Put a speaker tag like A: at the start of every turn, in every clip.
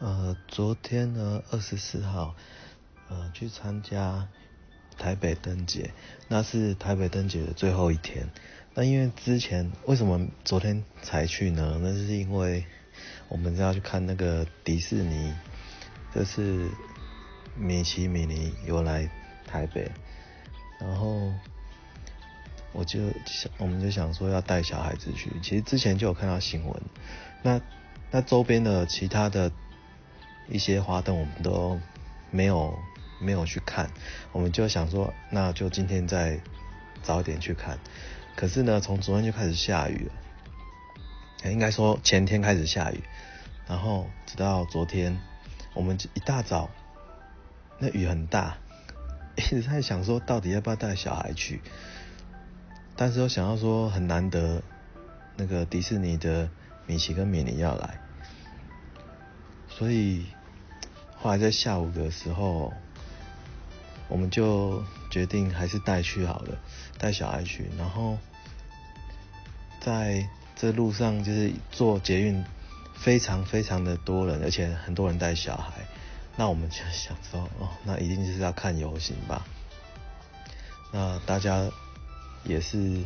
A: 呃，昨天呢，二十四号，呃，去参加台北灯节，那是台北灯节的最后一天。那因为之前为什么昨天才去呢？那是因为我们是要去看那个迪士尼，这是米奇米妮有来台北，然后我就想，我们就想说要带小孩子去。其实之前就有看到新闻，那那周边的其他的。一些花灯我们都没有没有去看，我们就想说，那就今天再早一点去看。可是呢，从昨天就开始下雨了，应该说前天开始下雨，然后直到昨天，我们一大早那雨很大，一直在想说到底要不要带小孩去，但是又想到说很难得那个迪士尼的米奇跟米妮要来，所以。后来在下午的时候，我们就决定还是带去好了，带小孩去。然后在这路上就是坐捷运，非常非常的多人，而且很多人带小孩。那我们就想说，哦，那一定就是要看游行吧？那大家也是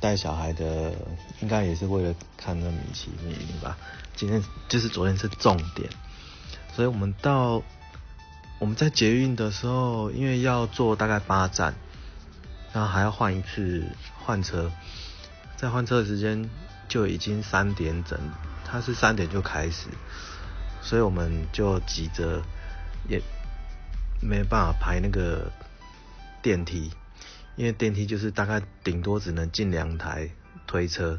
A: 带小孩的，应该也是为了看那米奇米妮吧？今天就是昨天是重点。所以我们到我们在捷运的时候，因为要坐大概八站，然后还要换一次换车，在换车的时间就已经三点整，它是三点就开始，所以我们就急着也没办法排那个电梯，因为电梯就是大概顶多只能进两台推车，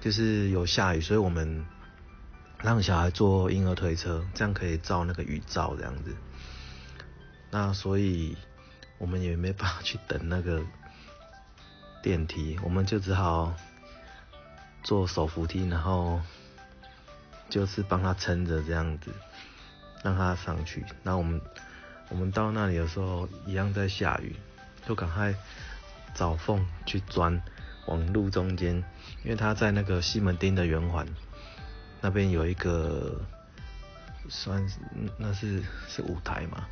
A: 就是有下雨，所以我们。让小孩坐婴儿推车，这样可以照那个雨照这样子。那所以我们也没办法去等那个电梯，我们就只好坐手扶梯，然后就是帮他撑着这样子，让他上去。那我们我们到那里的时候，一样在下雨，就赶快找缝去钻往路中间，因为他在那个西门町的圆环。那边有一个算是那是是舞台嘛，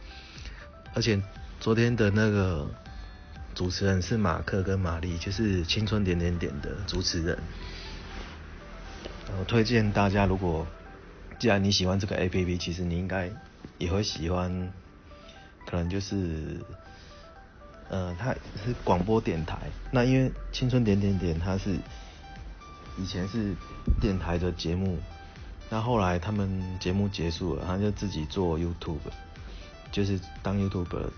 A: 而且昨天的那个主持人是马克跟玛丽，就是青春点点点的主持人。我推荐大家，如果既然你喜欢这个 A P P，其实你应该也会喜欢，可能就是呃，它是广播电台。那因为青春点点点它是以前是电台的节目。那后来他们节目结束了，他就自己做 YouTube，就是当 YouTube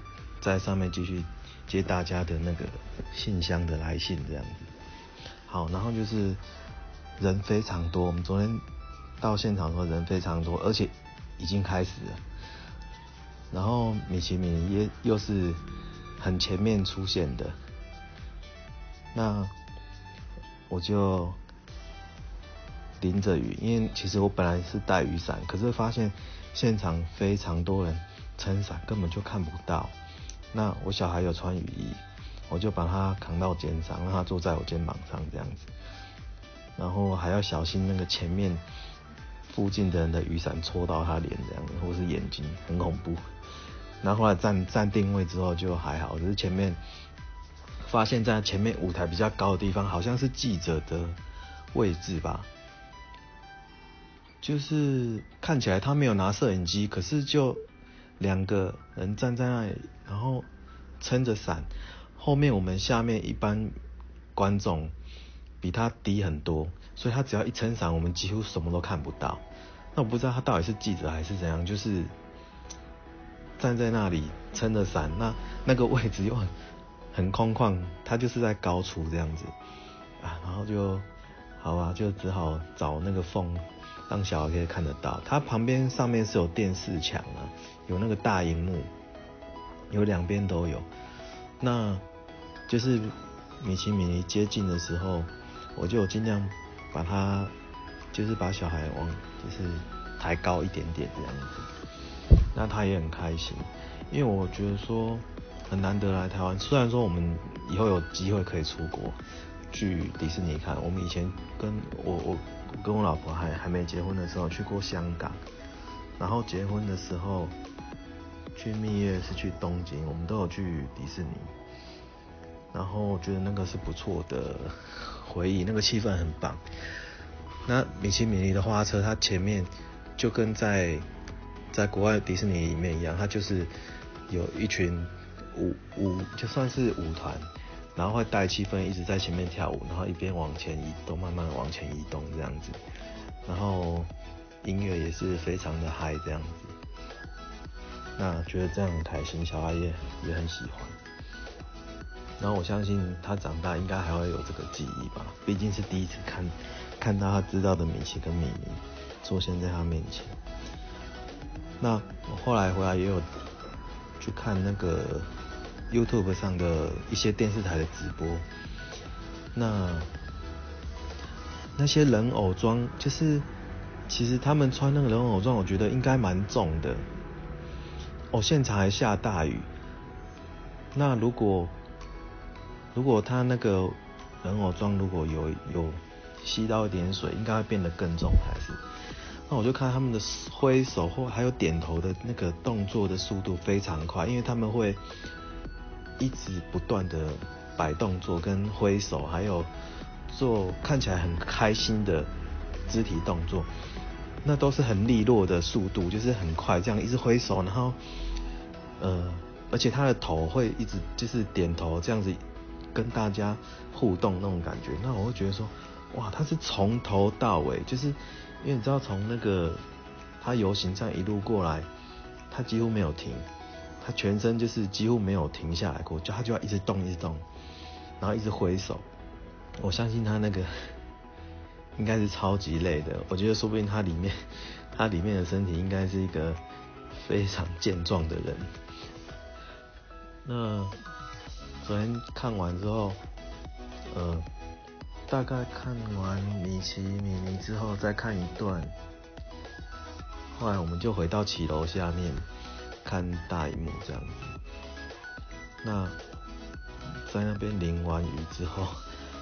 A: 在上面继续接大家的那个信箱的来信这样子。好，然后就是人非常多，我们昨天到现场的时候人非常多，而且已经开始了。然后米奇米也又是很前面出现的，那我就。淋着雨，因为其实我本来是带雨伞，可是发现现场非常多人撑伞，根本就看不到。那我小孩有穿雨衣，我就把他扛到肩上，让他坐在我肩膀上这样子。然后还要小心那个前面附近的人的雨伞戳到他脸这样子，或是眼睛，很恐怖。然后后来站站定位之后就还好，只是前面发现在前面舞台比较高的地方，好像是记者的位置吧。就是看起来他没有拿摄影机，可是就两个人站在那里，然后撑着伞，后面我们下面一般观众比他低很多，所以他只要一撑伞，我们几乎什么都看不到。那我不知道他到底是记者还是怎样，就是站在那里撑着伞，那那个位置又很很空旷，他就是在高处这样子啊，然后就好吧，就只好找那个缝。让小孩可以看得到，它旁边上面是有电视墙啊，有那个大荧幕，有两边都有。那就是米奇米妮接近的时候，我就尽量把它，就是把小孩往就是抬高一点点这样子。那他也很开心，因为我觉得说很难得来台湾，虽然说我们以后有机会可以出国去迪士尼看，我们以前跟我我。跟我老婆还还没结婚的时候去过香港，然后结婚的时候去蜜月是去东京，我们都有去迪士尼，然后我觉得那个是不错的回忆，那个气氛很棒。那米奇米妮的花车，它前面就跟在在国外迪士尼里面一样，它就是有一群舞舞，就算是舞团。然后会带气氛，一直在前面跳舞，然后一边往前移动，慢慢往前移动这样子，然后音乐也是非常的嗨这样子，那觉得这样很开心，小孩也也很喜欢，然后我相信他长大应该还会有这个记忆吧，毕竟是第一次看看到他知道的米奇跟米妮出现在他面前，那我后来回来也有去看那个。YouTube 上的一些电视台的直播，那那些人偶装，就是其实他们穿那个人偶装，我觉得应该蛮重的。哦，现场还下大雨，那如果如果他那个人偶装如果有有吸到一点水，应该会变得更重还是。那我就看他们的挥手或还有点头的那个动作的速度非常快，因为他们会。一直不断的摆动作跟挥手，还有做看起来很开心的肢体动作，那都是很利落的速度，就是很快这样一直挥手，然后呃，而且他的头会一直就是点头这样子跟大家互动那种感觉，那我会觉得说，哇，他是从头到尾，就是因为你知道从那个他游行这样一路过来，他几乎没有停。他全身就是几乎没有停下来过，就他就要一直动，一直动，然后一直挥手。我相信他那个 应该是超级累的。我觉得说不定他里面 他里面的身体应该是一个非常健壮的人。那昨天看完之后，呃，大概看完米奇米妮之后再看一段，后来我们就回到骑楼下面。看大荧幕这样子，那在那边淋完雨之后，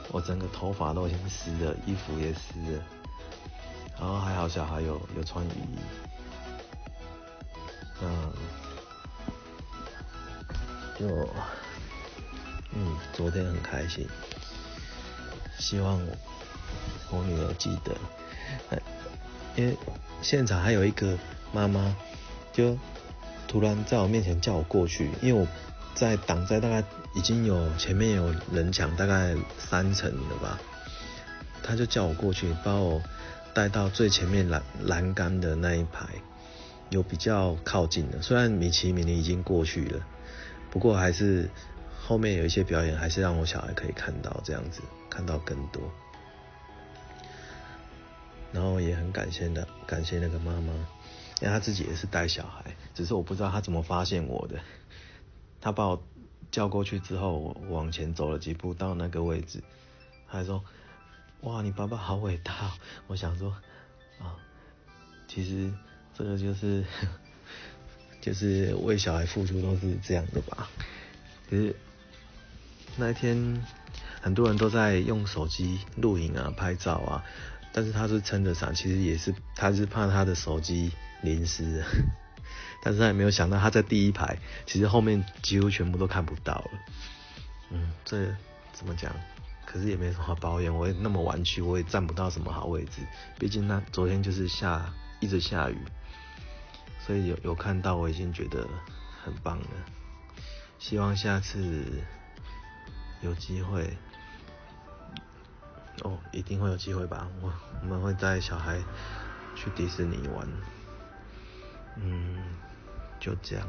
A: 我整个头发都已经湿了，衣服也湿了，然后还好小孩有有穿雨衣，那就嗯昨天很开心，希望我我女儿记得，因为现场还有一个妈妈就。突然在我面前叫我过去，因为我在挡在大概已经有前面有人墙大概三层了吧，他就叫我过去，把我带到最前面栏栏杆的那一排，有比较靠近的。虽然米奇米妮已经过去了，不过还是后面有一些表演，还是让我小孩可以看到这样子，看到更多。然后也很感谢的，感谢那个妈妈。因为他自己也是带小孩，只是我不知道他怎么发现我的。他把我叫过去之后，我往前走了几步到那个位置，他还说：“哇，你爸爸好伟大。”我想说啊，其实这个就是就是为小孩付出都是这样的吧。可是那一天很多人都在用手机录影啊、拍照啊，但是他是撑着伞，其实也是他是怕他的手机。淋湿，但是他也没有想到他在第一排，其实后面几乎全部都看不到了。嗯，这怎么讲？可是也没什么好抱怨，我也那么晚去，我也占不到什么好位置。毕竟那昨天就是下一直下雨，所以有有看到我已经觉得很棒了。希望下次有机会，哦，一定会有机会吧？我我们会带小孩去迪士尼玩。嗯，就这样。